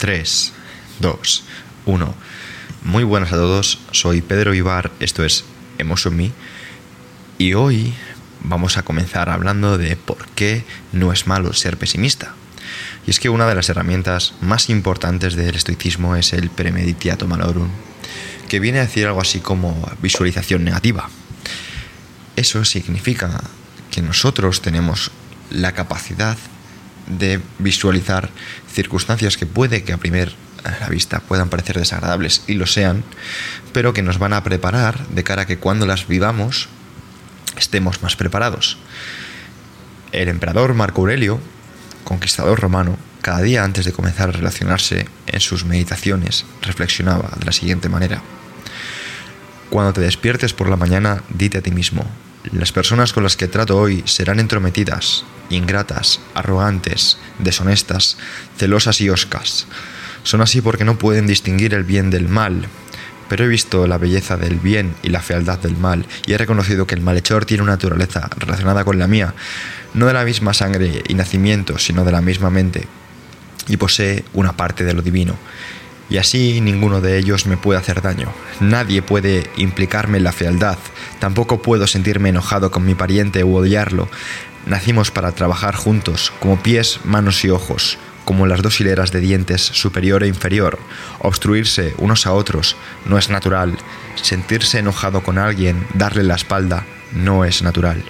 3, 2, 1. Muy buenas a todos, soy Pedro Ibar, esto es Emotion Me y hoy vamos a comenzar hablando de por qué no es malo ser pesimista. Y es que una de las herramientas más importantes del estoicismo es el premeditiato malorum, que viene a decir algo así como visualización negativa. Eso significa que nosotros tenemos la capacidad de visualizar circunstancias que puede que a primer vista puedan parecer desagradables y lo sean, pero que nos van a preparar de cara a que cuando las vivamos estemos más preparados. El emperador Marco Aurelio, conquistador romano, cada día antes de comenzar a relacionarse en sus meditaciones, reflexionaba de la siguiente manera. Cuando te despiertes por la mañana, dite a ti mismo, las personas con las que trato hoy serán entrometidas, ingratas, arrogantes, deshonestas, celosas y oscas. Son así porque no pueden distinguir el bien del mal, pero he visto la belleza del bien y la fealdad del mal, y he reconocido que el malhechor tiene una naturaleza relacionada con la mía, no de la misma sangre y nacimiento, sino de la misma mente, y posee una parte de lo divino. Y así ninguno de ellos me puede hacer daño. Nadie puede implicarme en la fealdad. Tampoco puedo sentirme enojado con mi pariente u odiarlo. Nacimos para trabajar juntos, como pies, manos y ojos como las dos hileras de dientes superior e inferior. Obstruirse unos a otros no es natural. Sentirse enojado con alguien, darle la espalda, no es natural.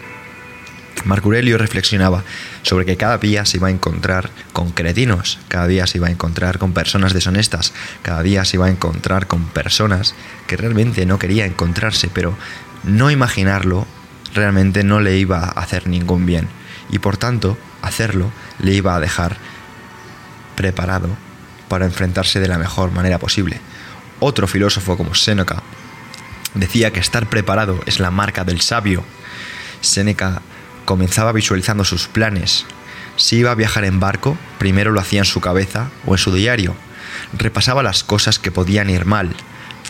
Marco Aurelio reflexionaba sobre que cada día se iba a encontrar con cretinos, cada día se iba a encontrar con personas deshonestas, cada día se iba a encontrar con personas que realmente no quería encontrarse, pero no imaginarlo realmente no le iba a hacer ningún bien y por tanto hacerlo le iba a dejar preparado para enfrentarse de la mejor manera posible. Otro filósofo como Séneca decía que estar preparado es la marca del sabio. Séneca comenzaba visualizando sus planes. Si iba a viajar en barco, primero lo hacía en su cabeza o en su diario. Repasaba las cosas que podían ir mal,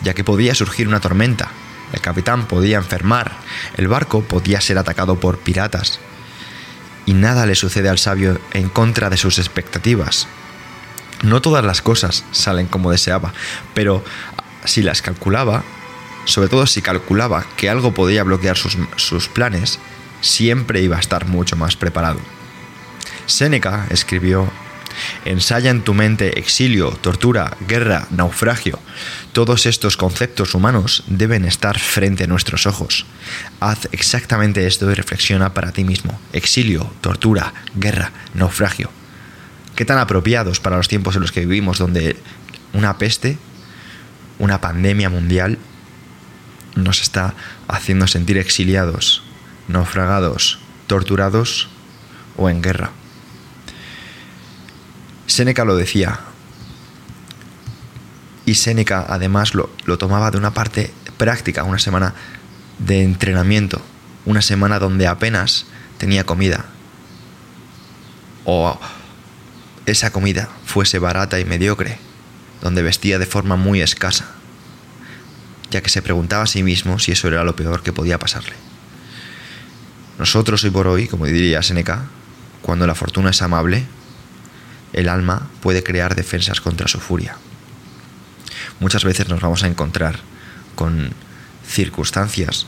ya que podía surgir una tormenta. El capitán podía enfermar, el barco podía ser atacado por piratas. Y nada le sucede al sabio en contra de sus expectativas. No todas las cosas salen como deseaba, pero si las calculaba, sobre todo si calculaba que algo podía bloquear sus, planes, siempre iba a estar mucho más preparado. Séneca escribió, Ensaya en tu mente exilio, tortura, guerra, naufragio. Todos estos conceptos humanos deben estar frente a nuestros ojos. Haz exactamente esto y reflexiona para ti mismo. Exilio, tortura, guerra, naufragio qué tan apropiados para los tiempos en los que vivimos, donde una peste, una pandemia mundial, nos está haciendo sentir exiliados, naufragados, torturados o en guerra. Séneca lo decía, y Séneca además lo, lo, tomaba de una parte práctica, una semana de entrenamiento, una semana donde apenas tenía comida, o esa comida fuese barata y mediocre, donde vestía de forma muy escasa, ya que se preguntaba a sí mismo si eso era lo peor que podía pasarle. Nosotros hoy por hoy, como diría Seneca, cuando la fortuna es amable, el alma puede crear defensas contra su furia. Muchas veces nos vamos a encontrar con circunstancias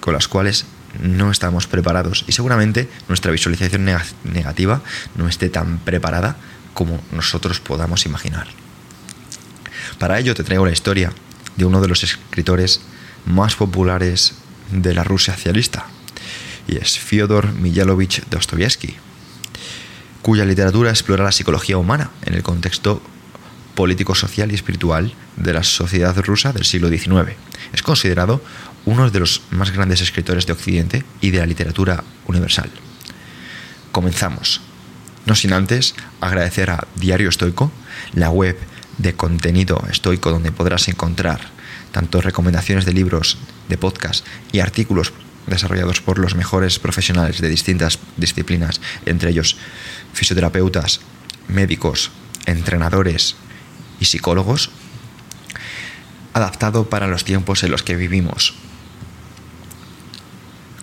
con las cuales no estamos preparados y seguramente nuestra visualización negativa no esté tan preparada como nosotros podamos imaginar. Para ello te traigo la historia de uno de los escritores más populares de la Rusia socialista, y es Fyodor Miyalovich Dostoyevsky, cuya literatura explora la psicología humana en el contexto político, social y espiritual de la sociedad rusa del siglo XIX. Es considerado uno de los más grandes escritores de Occidente y de la literatura universal. Comenzamos. No sin antes agradecer a Diario Estoico, la web de contenido estoico donde podrás encontrar tanto recomendaciones de libros, de podcast y artículos desarrollados por los mejores profesionales de distintas disciplinas, entre ellos fisioterapeutas, médicos, entrenadores y psicólogos, adaptado para los tiempos en los que vivimos,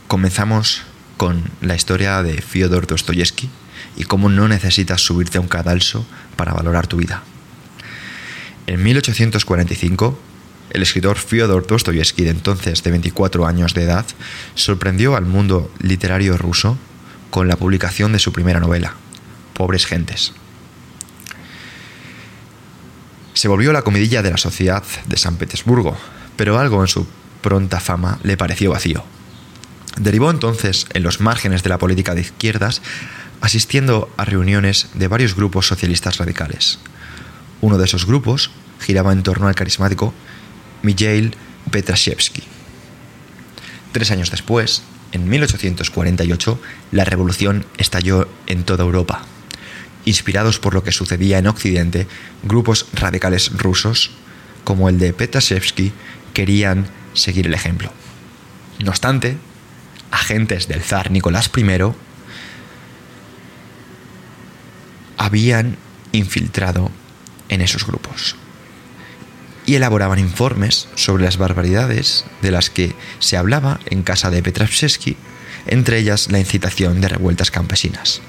Comenzamos con la historia de Fyodor Dostoyevsky y cómo no necesitas subirte a un cadalso para valorar tu vida. En 1845, el escritor Fyodor Dostoyevsky, de entonces de 24 años de edad, sorprendió al mundo literario ruso con la publicación de su primera novela, Pobres Gentes. Se volvió la comidilla de la sociedad de San Petersburgo, pero algo en su pronta fama le pareció vacío. Derivó entonces en los márgenes de la política de izquierdas, asistiendo a reuniones de varios grupos socialistas radicales. Uno de esos grupos giraba en torno al carismático Mikhail Petrashevsky. Tres años después, en 1848, la revolución estalló en toda Europa. Inspirados por lo que sucedía en Occidente, grupos radicales rusos, como el de Petrashevsky, querían seguir el ejemplo. No obstante, agentes del zar Nicolás I habían infiltrado en esos grupos y elaboraban informes sobre las barbaridades de las que se hablaba en casa de Petrovsky, entre ellas la incitación de revueltas campesinas.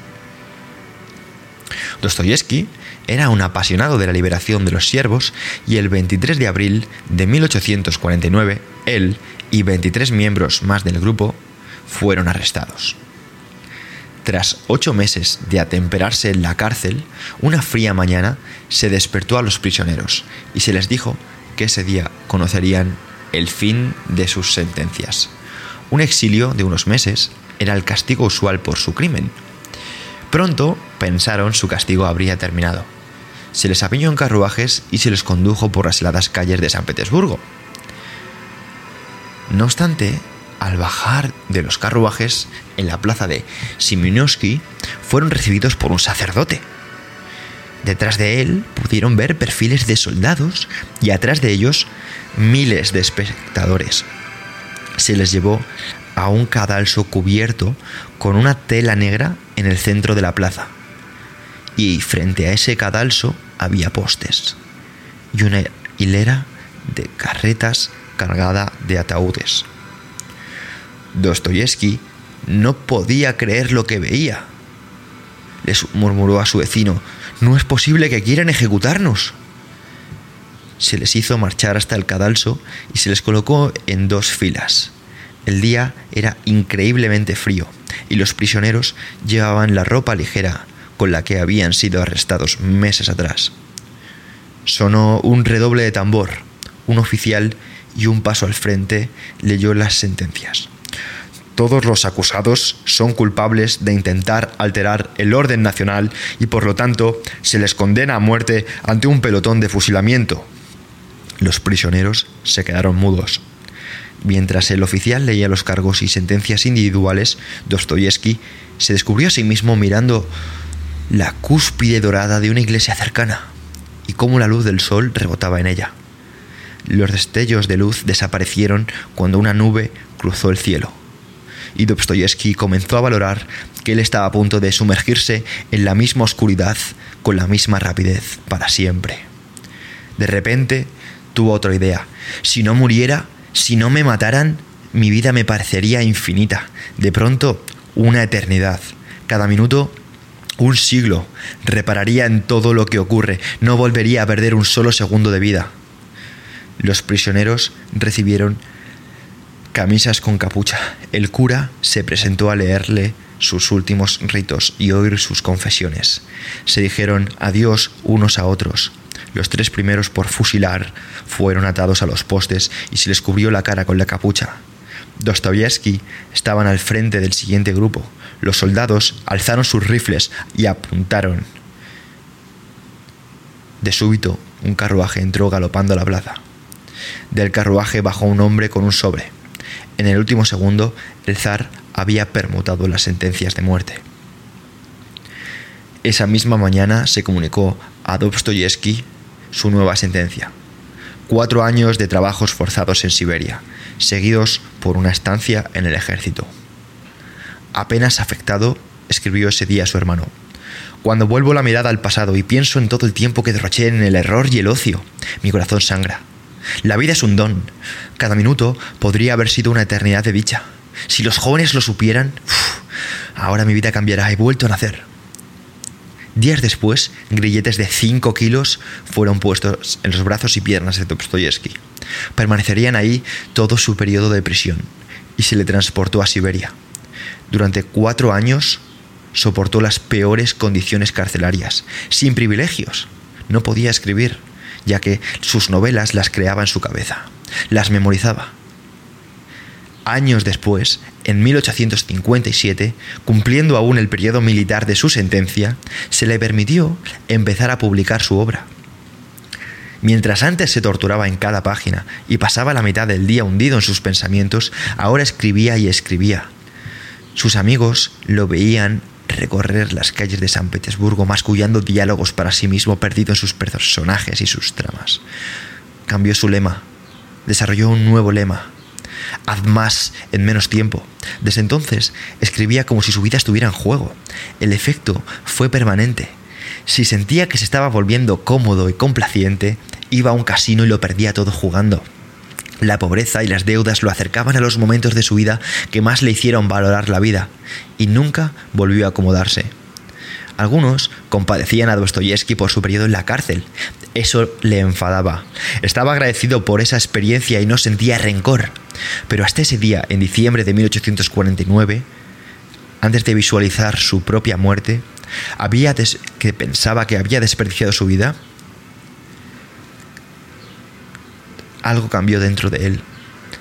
Dostoyevsky era un apasionado de la liberación de los siervos y el 23 de abril de 1849 él y 23 miembros más del grupo fueron arrestados. Tras ocho meses de atemperarse en la cárcel, una fría mañana se despertó a los prisioneros y se les dijo que ese día conocerían el fin de sus sentencias. Un exilio de unos meses era el castigo usual por su crimen. Pronto pensaron su castigo habría terminado. Se les apiñó en carruajes y se les condujo por las heladas calles de San Petersburgo. No obstante, al bajar de los carruajes en la plaza de Simonowski, fueron recibidos por un sacerdote. Detrás de él pudieron ver perfiles de soldados y atrás de ellos miles de espectadores. Se les llevó a un cadalso cubierto con una tela negra en el centro de la plaza. Y frente a ese cadalso había postes y una hilera de carretas cargada de ataúdes. Dostoyevsky no podía creer lo que veía. Les murmuró a su vecino, no es posible que quieran ejecutarnos. Se les hizo marchar hasta el cadalso y se les colocó en dos filas. El día era increíblemente frío y los prisioneros llevaban la ropa ligera con la que habían sido arrestados meses atrás. Sonó un redoble de tambor. Un oficial y un paso al frente leyó las sentencias. Todos los acusados son culpables de intentar alterar el orden nacional y por lo tanto se les condena a muerte ante un pelotón de fusilamiento. Los prisioneros se quedaron mudos. Mientras el oficial leía los cargos y sentencias individuales, Dostoyevsky se descubrió a sí mismo mirando la cúspide dorada de una iglesia cercana y cómo la luz del sol rebotaba en ella. Los destellos de luz desaparecieron cuando una nube cruzó el cielo y Dostoyevsky comenzó a valorar que él estaba a punto de sumergirse en la misma oscuridad con la misma rapidez para siempre. De repente tuvo otra idea. Si no muriera, si no me mataran, mi vida me parecería infinita. De pronto, una eternidad. Cada minuto, un siglo. Repararía en todo lo que ocurre. No volvería a perder un solo segundo de vida. Los prisioneros recibieron camisas con capucha. El cura se presentó a leerle sus últimos ritos y oír sus confesiones. Se dijeron adiós unos a otros. Los tres primeros por fusilar fueron atados a los postes y se les cubrió la cara con la capucha. Dostoyevsky estaban al frente del siguiente grupo. Los soldados alzaron sus rifles y apuntaron. De súbito, un carruaje entró galopando a la plaza. Del carruaje bajó un hombre con un sobre. En el último segundo, el zar había permutado las sentencias de muerte. Esa misma mañana se comunicó a Dostoyevsky su nueva sentencia. Cuatro años de trabajos forzados en Siberia, seguidos por una estancia en el ejército. Apenas afectado, escribió ese día a su hermano. Cuando vuelvo la mirada al pasado y pienso en todo el tiempo que derroché en el error y el ocio, mi corazón sangra. La vida es un don. Cada minuto podría haber sido una eternidad de dicha. Si los jóvenes lo supieran, ahora mi vida cambiará. He vuelto a nacer. Días después, grilletes de 5 kilos fueron puestos en los brazos y piernas de Dostoyevsky. Permanecerían ahí todo su periodo de prisión y se le transportó a Siberia. Durante cuatro años soportó las peores condiciones carcelarias, sin privilegios. No podía escribir, ya que sus novelas las creaba en su cabeza, las memorizaba. Años después, en 1857, cumpliendo aún el periodo militar de su sentencia, se le permitió empezar a publicar su obra. Mientras antes se torturaba en cada página y pasaba la mitad del día hundido en sus pensamientos, ahora escribía y escribía. Sus amigos lo veían recorrer las calles de San Petersburgo mascullando diálogos para sí mismo perdido en sus personajes y sus tramas. Cambió su lema, desarrolló un nuevo lema. Haz más en menos tiempo. Desde entonces escribía como si su vida estuviera en juego. El efecto fue permanente. Si sentía que se estaba volviendo cómodo y complaciente, iba a un casino y lo perdía todo jugando. La pobreza y las deudas lo acercaban a los momentos de su vida que más le hicieron valorar la vida, y nunca volvió a acomodarse. Algunos compadecían a Dostoyevsky por su periodo en la cárcel. Eso le enfadaba. Estaba agradecido por esa experiencia y no sentía rencor. Pero hasta ese día, en diciembre de 1849, antes de visualizar su propia muerte, había que pensaba que había desperdiciado su vida, algo cambió dentro de él.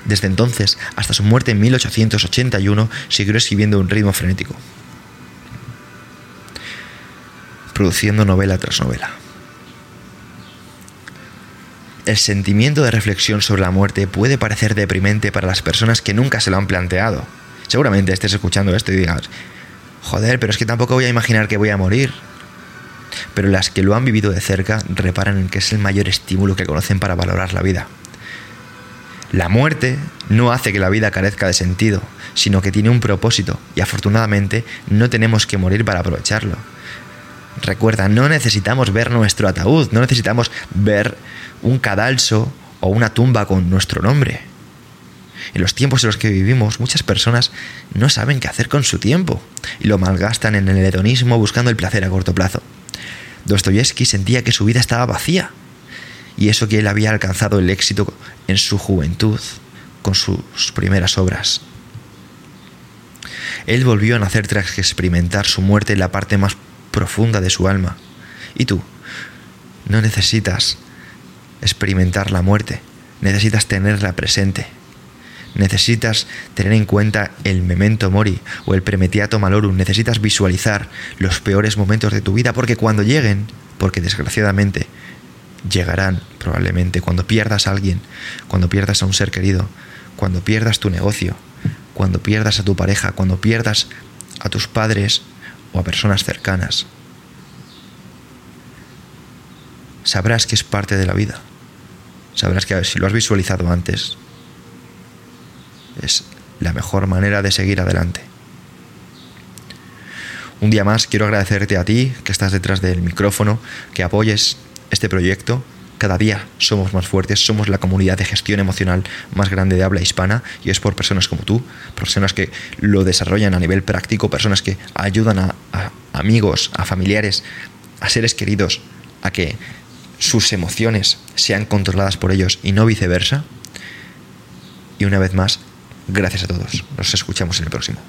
Desde entonces, hasta su muerte en 1881, siguió escribiendo un ritmo frenético, produciendo novela tras novela. El sentimiento de reflexión sobre la muerte puede parecer deprimente para las personas que nunca se lo han planteado. Seguramente estés escuchando esto y digas, joder, pero es que tampoco voy a imaginar que voy a morir. Pero las que lo han vivido de cerca reparan en que es el mayor estímulo que conocen para valorar la vida. La muerte no hace que la vida carezca de sentido, sino que tiene un propósito y afortunadamente no tenemos que morir para aprovecharlo. Recuerda, no necesitamos ver nuestro ataúd, no necesitamos ver un cadalso o una tumba con nuestro nombre. En los tiempos en los que vivimos, muchas personas no saben qué hacer con su tiempo y lo malgastan en el hedonismo buscando el placer a corto plazo. Dostoyevsky sentía que su vida estaba vacía y eso que él había alcanzado el éxito en su juventud con sus primeras obras. Él volvió a nacer tras experimentar su muerte en la parte más profunda de su alma. ¿Y tú? No necesitas experimentar la muerte, necesitas tenerla presente. Necesitas tener en cuenta el memento mori o el premetiato malorum. Necesitas visualizar los peores momentos de tu vida porque cuando lleguen, porque desgraciadamente llegarán probablemente cuando pierdas a alguien, cuando pierdas a un ser querido, cuando pierdas tu negocio, cuando pierdas a tu pareja, cuando pierdas a tus padres o a personas cercanas. Sabrás que es parte de la vida. Sabrás que si lo has visualizado antes, es la mejor manera de seguir adelante. Un día más quiero agradecerte a ti que estás detrás del micrófono, que apoyes este proyecto. Cada día somos más fuertes, somos la comunidad de gestión emocional más grande de habla hispana y es por personas como tú, personas que lo desarrollan a nivel práctico, personas que ayudan a, amigos, a familiares, a seres queridos, a que sus emociones sean controladas por ellos y no viceversa. Y una vez más, gracias a todos. Nos escuchamos en el próximo.